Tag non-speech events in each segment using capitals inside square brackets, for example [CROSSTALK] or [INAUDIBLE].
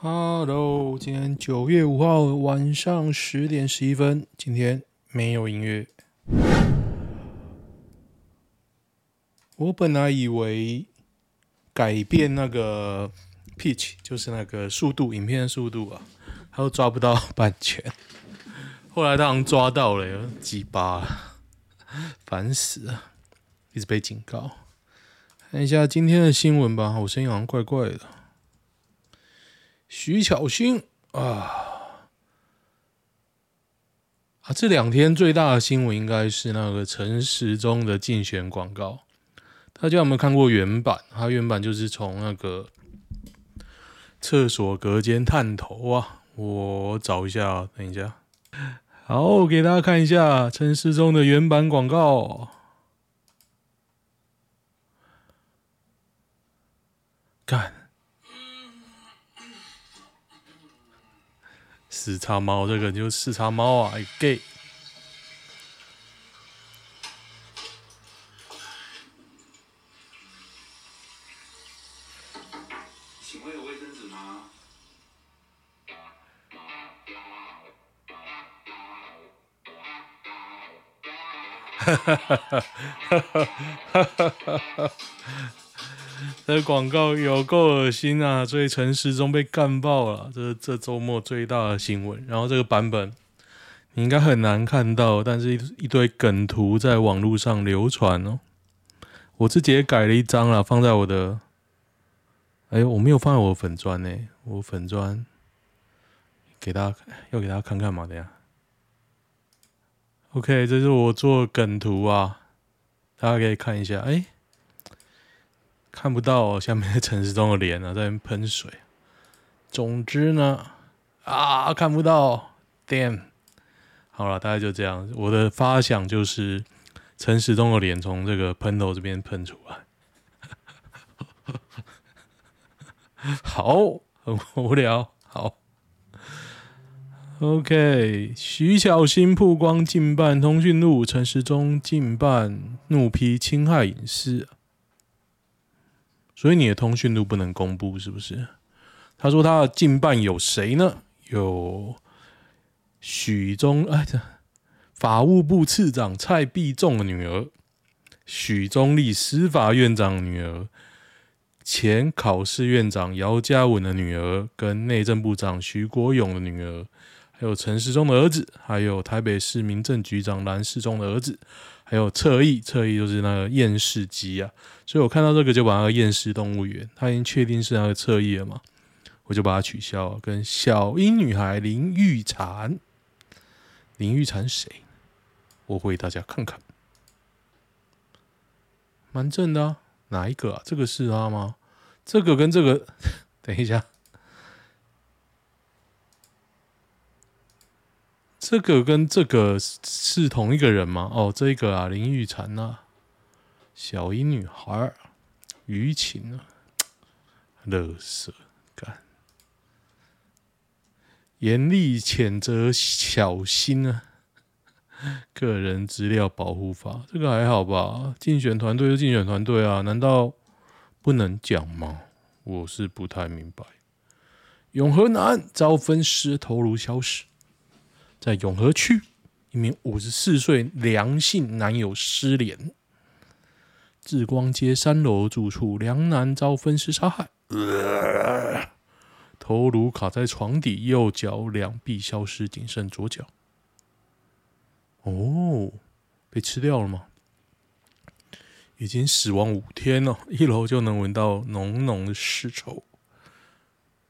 Hello，今天九月五号晚上十点十一分，今天没有音乐。我本来以为改变那个 pitch，就是那个速度，影片的速度啊，他都抓不到版权。后来他好像抓到了，鸡巴，烦死了，一直被警告。看一下今天的新闻吧，我声音好像怪怪的。徐巧芯啊啊！这两天最大的新闻应该是那个陈时中的竞选广告。大家有没有看过原版？它原版就是从那个厕所隔间探头啊！我找一下，等一下。好，给大家看一下陈时中的原版广告。干。四叉猫，这个就是四叉猫啊，gay。请问有卫生纸吗？哈哈哈哈哈哈哈哈！[LAUGHS] 这广告有够恶心啊！所以陈时中被干爆了，这是这周末最大的新闻。然后这个版本你应该很难看到，但是一一堆梗图在网络上流传哦。我自己也改了一张啦，放在我的……哎呦，我没有放在我粉砖呢，我粉砖给大家要给大家看看嘛，等下。OK，这是我做梗图啊，大家可以看一下。哎。看不到，下面的陈时中的脸啊，在喷水。总之呢，啊，看不到，damn。好了，大概就这样。我的发想就是陈时中的脸从这个喷头这边喷出来。[LAUGHS] 好，很无聊。好，OK。徐巧芯曝光竞办通讯录，陈时中竞办怒批侵害隐私。所以你的通讯录不能公布，是不是？他说他的近办有谁呢？有许宗哎，法务部次长蔡必仲的女儿，许宗立司法院长女儿，前考试院长姚嘉文的女儿，跟内政部长徐国勇的女儿，还有陈世忠的儿子，还有台北市民政局长蓝世忠的儿子。还有侧翼，侧翼就是那个厌世机啊，所以我看到这个就把那个验视动物园，他已经确定是那个侧翼了嘛，我就把它取消了。跟小樱女孩林玉婵，林玉婵谁？我给大家看看，蛮正的啊，哪一个啊？这个是他吗？这个跟这个，[LAUGHS] 等一下。这个跟这个是同一个人吗？哦，这个啊，林玉婵啊，小英女孩，舆情啊，垃圾干，严厉谴责小心啊，个人资料保护法，这个还好吧？竞选团队就竞选团队啊，难道不能讲吗？我是不太明白。永和南遭分尸，头颅消失。在永和区，一名五十四岁梁姓男友失联，志光街三楼住处，梁男遭分尸杀害，头颅卡在床底，右脚两臂消失，仅剩左脚。哦，被吃掉了吗？已经死亡五天了，一楼就能闻到浓浓的尸臭。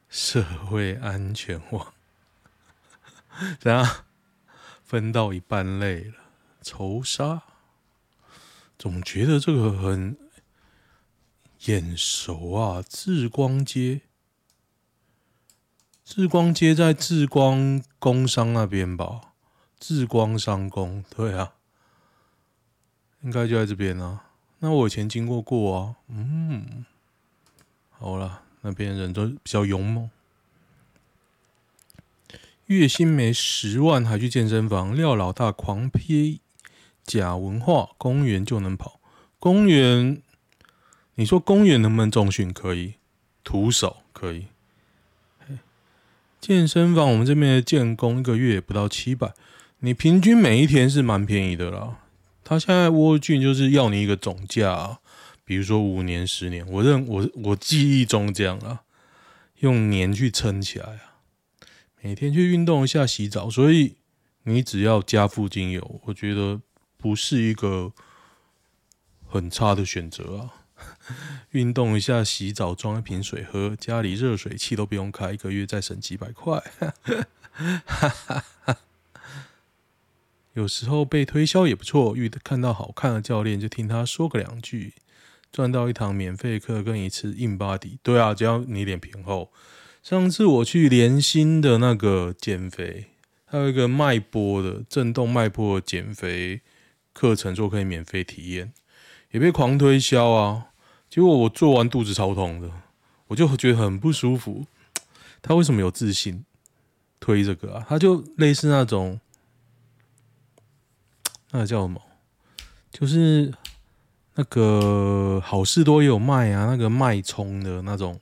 社会安全网。怎样？分到一半累了，仇杀？总觉得这个很眼熟啊！志光街，志光街在志光工商那边吧？志光商工，对啊，应该就在这边啊。那我以前经过过啊。嗯，好了，那边人都比较勇猛。月薪没十万还去健身房，廖老大狂批假文化，公园就能跑。公园，你说公园能不能重训？可以，徒手可以。健身房我们这边的建工一个月也不到七百，你平均每一天是蛮便宜的啦。他现在沃郡就是要你一个总价，比如说五年、十年，我认我我记忆中这样啊，用年去撑起来啊。每天去运动一下、洗澡，所以你只要家附近有，我觉得不是一个很差的选择啊。[LAUGHS] 运动一下、洗澡、装一瓶水喝，家里热水器都不用开，一个月再省几百块。[LAUGHS] 有时候被推销也不错，遇看到好看的教练就听他说个两句，赚到一堂免费课跟一次硬巴迪。对啊，只要你脸皮厚。上次我去连心的那个减肥，还有一个脉波的震动脉波减肥课程，说可以免费体验，也被狂推销啊。结果我做完肚子超痛的，我就觉得很不舒服。他为什么有自信推这个啊？他就类似那种。那个叫什么？就是那个好事多也有卖啊，那个脉冲的那种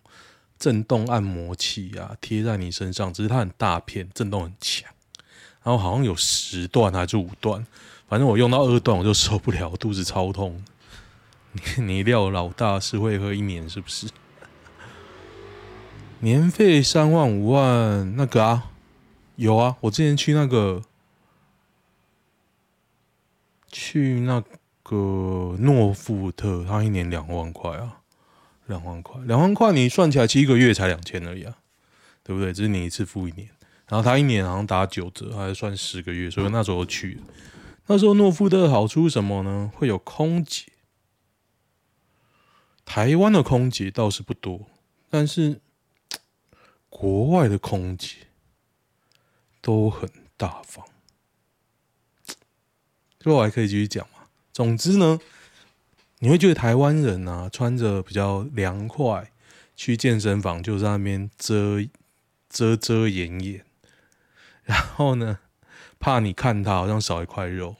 震动按摩器啊，贴在你身上，只是它很大片，震动很强。然后好像有十段还是五段，反正我用到二段我就受不了，肚子超痛。[LAUGHS] 你你料老大是会喝一年是不是？[LAUGHS] 年费三万五万那个啊，有啊，我之前去那个。去那个诺富特，他一年两万块啊，两万块，两万块你算起来七个月才两千而已啊，对不对？只是你一次付一年，然后他一年好像打九折，还是算十个月，所以那时候去。那时候诺富特的好处什么呢？会有空姐，台湾的空姐倒是不多，但是国外的空姐都很大方。所以我还可以继续讲嘛。总之呢，你会觉得台湾人啊，穿着比较凉快，去健身房就在那边遮遮遮掩掩，然后呢，怕你看他好像少一块肉，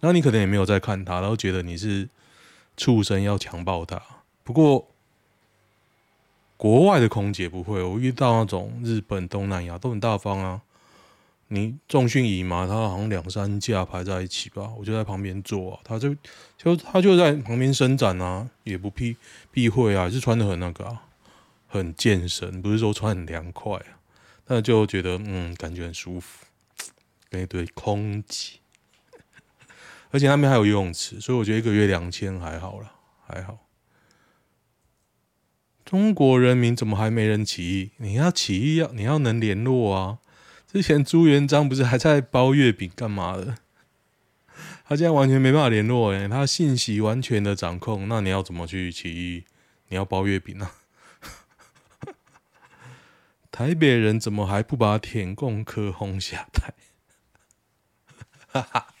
然后你可能也没有在看他，然后觉得你是畜生要强暴他。不过国外的空姐不会，我遇到那种日本、东南亚都很大方啊。你重训仪嘛，他好像两三架排在一起吧，我就在旁边坐啊，他就就他就在旁边伸展啊，也不避避讳啊，是穿的很那个啊，很健身，不是说穿很凉快啊，但就觉得嗯，感觉很舒服，跟一堆空气，而且那边还有游泳池，所以我觉得一个月两千还好啦，还好。中国人民怎么还没人起义？你要起义要你要能联络啊。之前朱元璋不是还在包月饼干嘛的？他现在完全没办法联络哎，他信息完全的掌控，那你要怎么去起义？你要包月饼啊？[LAUGHS] 台北人怎么还不把舔共科轰下台？哈哈。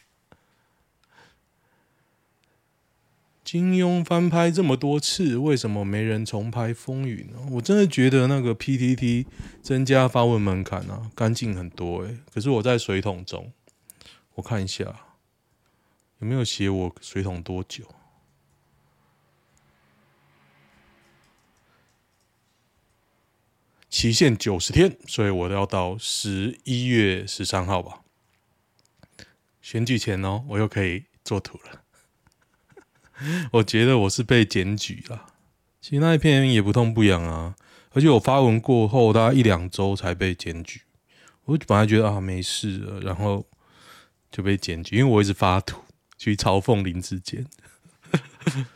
金庸翻拍这么多次，为什么没人重拍《风云》呢？我真的觉得那个 PTT 增加发问门槛啊，干净很多诶。可是我在水桶中，我看一下有没有写我水桶多久？期限九十天，所以我要到十一月十三号吧。选举前哦，我又可以做图了。[LAUGHS] 我觉得我是被检举了，其实那一篇也不痛不痒啊，而且我发文过后大概一两周才被检举。我本来觉得啊没事了，然后就被检举，因为我一直发图去嘲讽林志坚。[LAUGHS]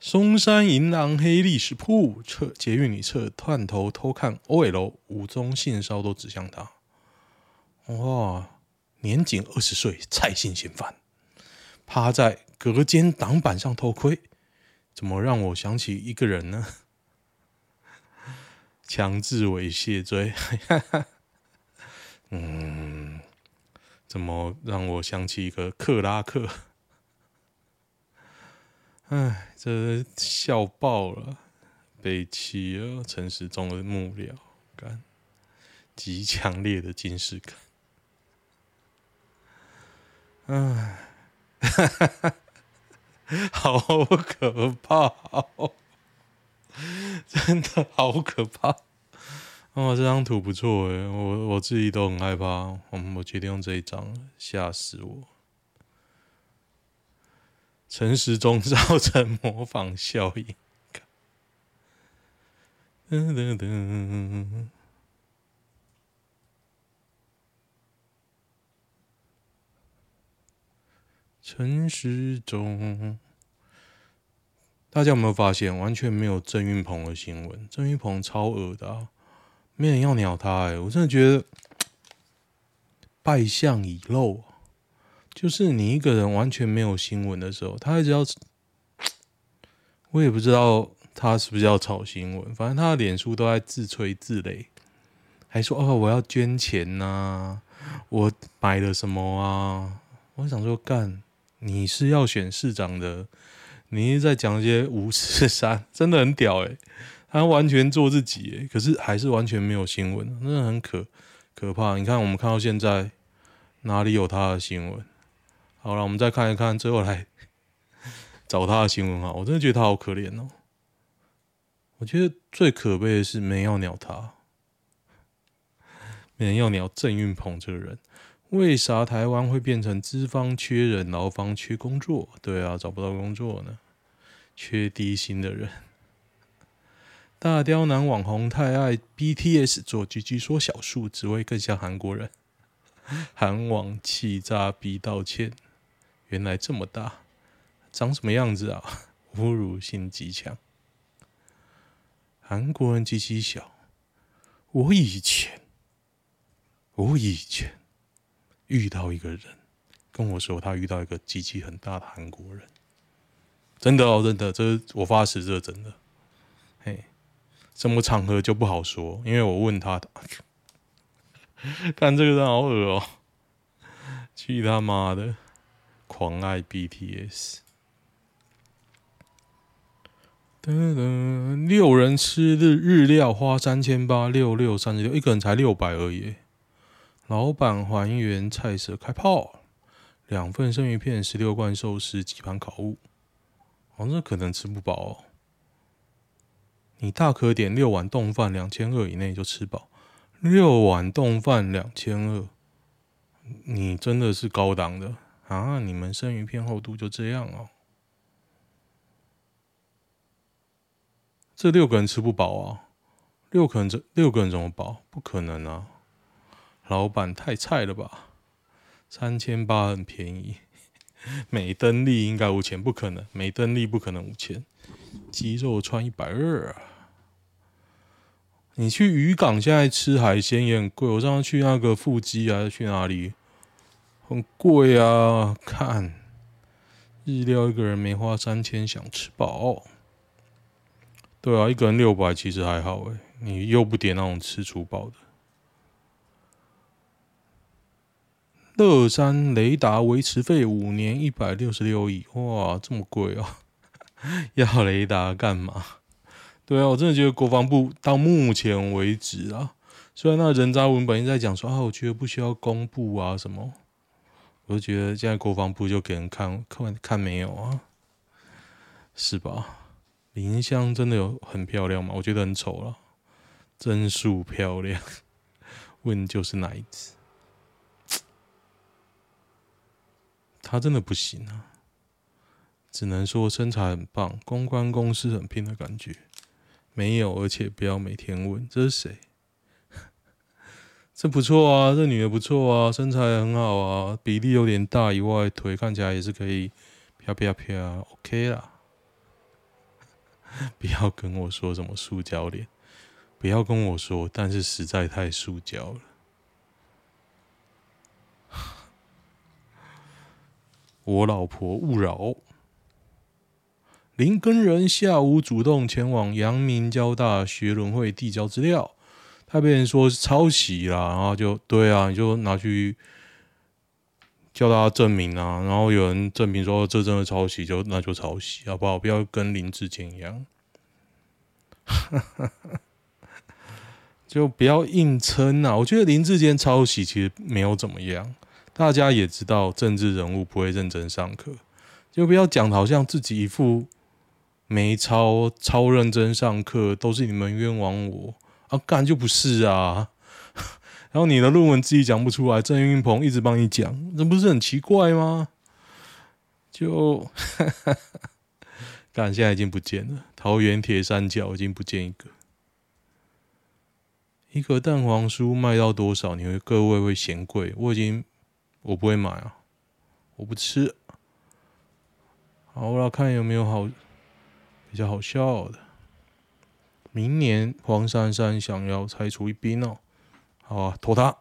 松山银狼黑历史铺测捷运女厕探头偷看 OL，五宗性骚都指向他。哇，年仅二十岁蔡姓嫌犯趴在。隔间挡板上偷窥，怎么让我想起一个人呢？[LAUGHS] 强制猥亵罪，[LAUGHS] 嗯，怎么让我想起一个克拉克？[LAUGHS] 哎，这笑爆了，被欺了，陈时中的幕僚，感，极强烈的惊世感，哎，哈哈哈。[LAUGHS] 好可怕哦！[LAUGHS] 真的好可怕哦，这张图不错诶，我我自己都很害怕。我，我决定用这一张，吓死我！陈时中造成模仿效应。噔噔噔。陈时中，大家有没有发现，完全没有郑云鹏的新闻？郑云鹏超恶的！没人要鸟他哎、我真的觉得败相已露。就是你一个人完全没有新闻的时候，他一直要，我也不知道他是不是要炒新闻，反正他的脸书都在自吹自擂，还说哦我要捐钱呐、我买了什么啊？我想说干，你是要选市长的，你一直在讲一些五四三，真的很屌哎、欸。他完全做自己诶，可是还是完全没有新闻，真的很可可怕。你看，我们看到现在哪里有他的新闻？好了，我们再看一看，最后来找他的新闻啊！我真的觉得他好可怜哦。我觉得最可悲的是没人要鸟他，没人要鸟郑运鹏这个人。为啥台湾会变成资方缺人，劳方缺工作？对啊，找不到工作呢，缺低薪的人。[LAUGHS] 大刁男网红太爱 BTS 做 GG 缩小术，只为更像韩国人。[LAUGHS] 韩网气炸逼道歉，原来这么大，长什么样子啊？[LAUGHS] 侮辱性极强。韩国人极其小。我以前，我以前遇到一个人跟我说，他遇到一个机器很大的韩国人。真的哦，真的，这我发誓，这真的。嘿。什么场合就不好说，因为我问他，[LAUGHS] 看这个人好恶哦、去他妈的，狂爱 BTS。噔噔，六人吃日日料花三千八，六六三十六，一个人才六百而已。老板还原菜色开炮，两份生鱼片，十六罐寿司，几盘烤物，哦，这可能吃不饱哦。你大可点六碗冻饭，两千二以内就吃饱。六碗冻饭两千二，你真的是高档的啊！你们生鱼片厚度就这样哦。这六个人吃不饱啊？六个人这六个人怎么饱？不可能啊！老板太菜了吧？三千八很便宜，[LAUGHS] 美登利应该五千，不可能，美登利不可能五千。鸡肉串一百二啊！你去渔港现在吃海鲜也很贵。我上次去那个富基还是去哪里，很贵啊！看日料一个人没花三千，想吃饱。对啊，一个人六百其实还好诶。你又不点那种吃粗饱的。乐山雷达维持费五年一百六十六亿，哇，这么贵啊！[LAUGHS] 要雷达干嘛？对啊，我真的觉得国防部到目前为止啊，虽然那人渣文本在讲说啊，我觉得不需要公布啊什么，我就觉得现在国防部就给人看看看没有啊，是吧？林香真的有很漂亮吗？我觉得很丑了，真素漂亮，[LAUGHS] 问就是哪一只？他真的不行啊。只能说身材很棒，公关公司很拼的感觉。没有，而且不要每天问这是谁。[LAUGHS] 这不错啊，这女的不错啊，身材很好啊，比例有点大以外，腿看起来也是可以飘飘飘，OK 啦。[LAUGHS] 不要跟我说什么塑胶脸，不要跟我说，但是实在太塑胶了。我老婆勿扰。林根仁下午主动前往阳明交大学伦会递交资料，他被人说是抄袭啦，然后就对啊，你就拿去叫他证明啊，然后有人证明说这真的抄袭，就那就抄袭，好不好？不要跟林志坚一样，[LAUGHS] 就不要硬撑啊！我觉得林志坚抄袭其实没有怎么样，大家也知道政治人物不会认真上课，就不要讲好像自己一副。没抄，超认真上课，都是你们冤枉我啊，干就不是啊。[LAUGHS] 然后你的论文自己讲不出来，郑云鹏一直帮你讲，这不是很奇怪吗？就，[LAUGHS] 干现在已经不见了，桃园铁三角已经不见一个。一个蛋黄酥卖到多少？你会各位会嫌贵？我已经我不会买啊，我不吃。好，我来看有没有好比较好笑的。明年黄珊珊想要拆除一兵哦，好啊，投他。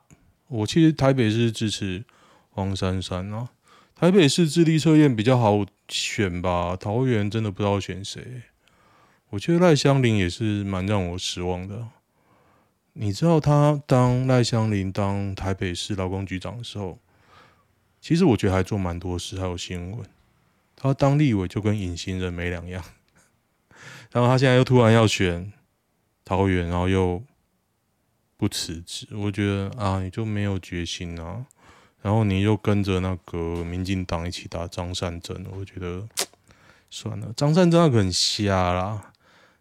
我其实台北市支持黄珊珊啊，台北市智力测验比较好选吧。桃园真的不知道选谁。我觉得赖香林也是蛮让我失望的。你知道他当赖香林当台北市劳工局长的时候，其实我觉得还做蛮多事，还有新闻。他当立委就跟隐形人没两样，[LAUGHS] 然后他现在又突然要选桃园，然后又不辞职，我觉得啊，你就没有决心啊。然后你又跟着那个民进党一起打张善政，我觉得 [TSK] 算了，张善政那个很瞎啦。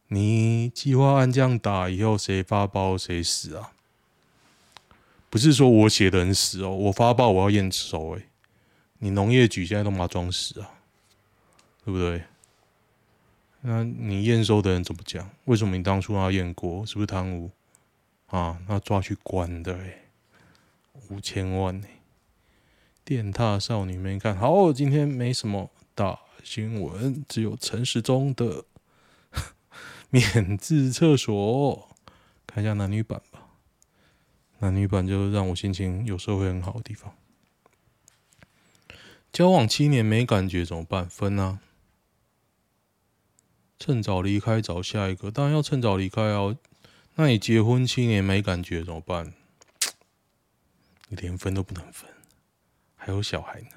你计划按这样打以后，谁发包谁死啊？不是说我写的很死哦，我发包我要验收诶。你农业局现在都把它装死啊，对不对？那你验收的人怎么讲？为什么你当初要验过？是不是贪污啊？那抓去关的诶，五千万呢。电踏少女没看好，今天没什么大新闻，只有陈时中的。[LAUGHS] 免治厕所，看一下男女版吧。男女版就让我心情有时候会很好的地方。交往七年没感觉怎么办？分啊！趁早离开找下一个，当然要趁早离开哦。那你结婚七年没感觉怎么办？你连分都不能分，还有小孩呢。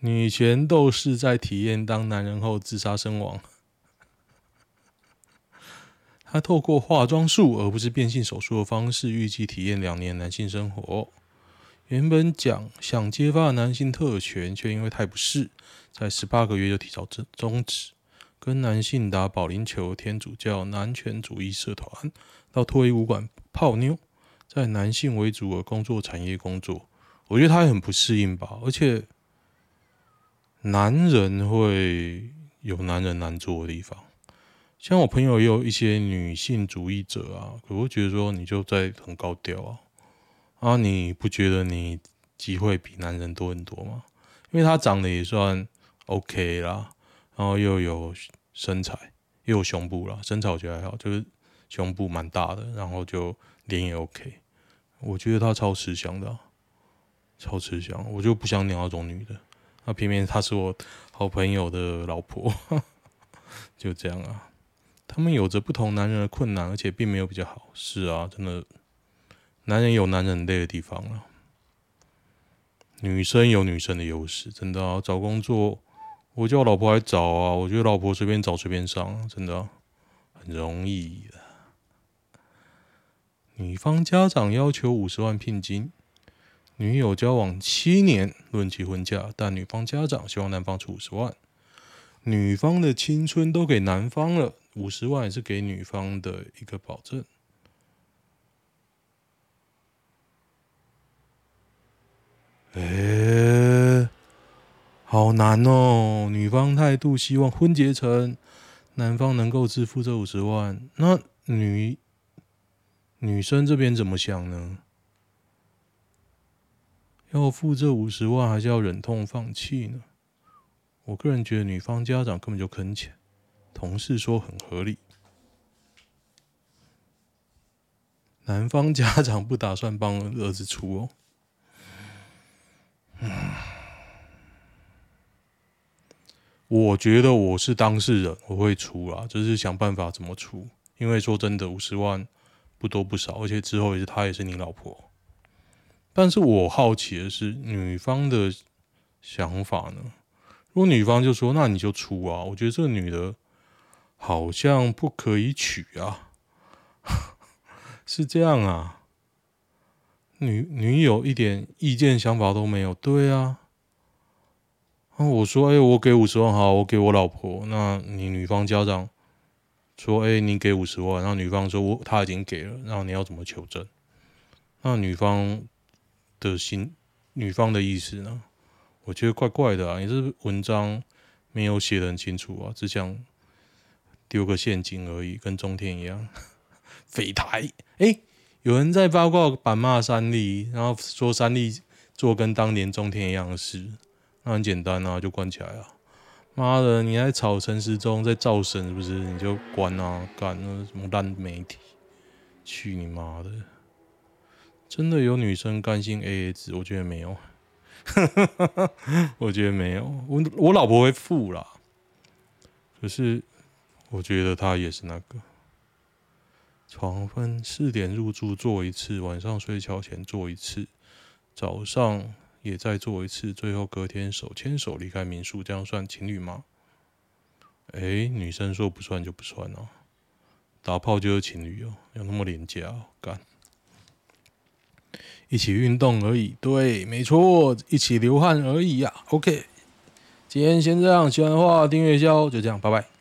女权斗士在体验当男人后自杀身亡。[LAUGHS] 他透过化妆术而不是变性手术的方式，预计体验两年男性生活。原本讲想揭发男性特权，却因为太不适，在十八个月就提早终终止。跟男性打保龄球，天主教男权主义社团，到脱衣舞馆泡妞，在男性为主的工作产业工作，我觉得他也很不适应吧。而且，男人会有男人难做的地方。像我朋友也有一些女性主义者啊，可我觉得说你就在很高调啊，啊，你不觉得你机会比男人多很多吗？因为他长得也算 OK 啦，然后又有身材，又有胸部啦，身材我觉得还好，就是胸部蛮大的，然后就脸也 OK，我觉得他超吃香的，超吃香，我就不想鸟那种女的，那偏偏她是我好朋友的老婆，[LAUGHS] 就这样啊。他们有着不同男人的困难，而且并没有比较好。是啊，真的，男人有男人累的地方了，女生有女生的优势。真的啊，找工作，我叫我老婆来找啊，我觉得老婆随便找随便上，真的啊，很容易的。女方家长要求五十万聘金，女友交往七年，论及婚嫁，但女方家长希望男方出五十万。女方的青春都给男方了。五十万也是给女方的一个保证。哎，好难哦！女方态度希望婚结成，男方能够支付这五十万。那女女生这边怎么想呢？要付这五十万，还是要忍痛放弃呢？我个人觉得女方家长根本就坑钱。同事说很合理，男方家长不打算帮儿子出哦。我觉得我是当事人，我会出啊，就是想办法怎么出。因为说真的，五十万不多不少，而且之后也是她也是你老婆。但是我好奇的是，女方的想法呢？如果女方就说，那你就出啊，我觉得这个女的。好像不可以娶啊，[LAUGHS] 是这样啊？女女友一点意见想法都没有，对啊。啊，我说，哎，我给五十万，好，我给我老婆。那你女方家长说：“哎、你给五十万。”然后女方说：“我他已经给了。”然后你要怎么求证？那女方的心，女方的意思呢？我觉得怪怪的啊！你这文章没有写得很清楚啊，只想丢个陷阱而已，跟中天一样。[LAUGHS] 匪台，哎、有人在八卦版骂三立，然后说三立做跟当年中天一样的事，那很简单啊，就关起来啊！妈的，你在炒陈时中在造神是不是？你就关啊，干那什么烂媒体，去你妈的！真的有女生甘心 AA 制？我觉得没有。[LAUGHS] 我觉得没有，我我老婆会付啦。可是我觉得她也是那个，床分四点入住做一次，晚上睡觉前做一次，早上也再做一次，最后隔天手牵手离开民宿，这样算情侣吗？哎、女生说不算就不算哦、打炮就是情侣哦、喔，有那么廉价、喔？干。一起运动而已，对，没错，一起流汗而已呀、啊。OK，今天先这样，喜欢的话订阅一下哦，就这样，拜拜。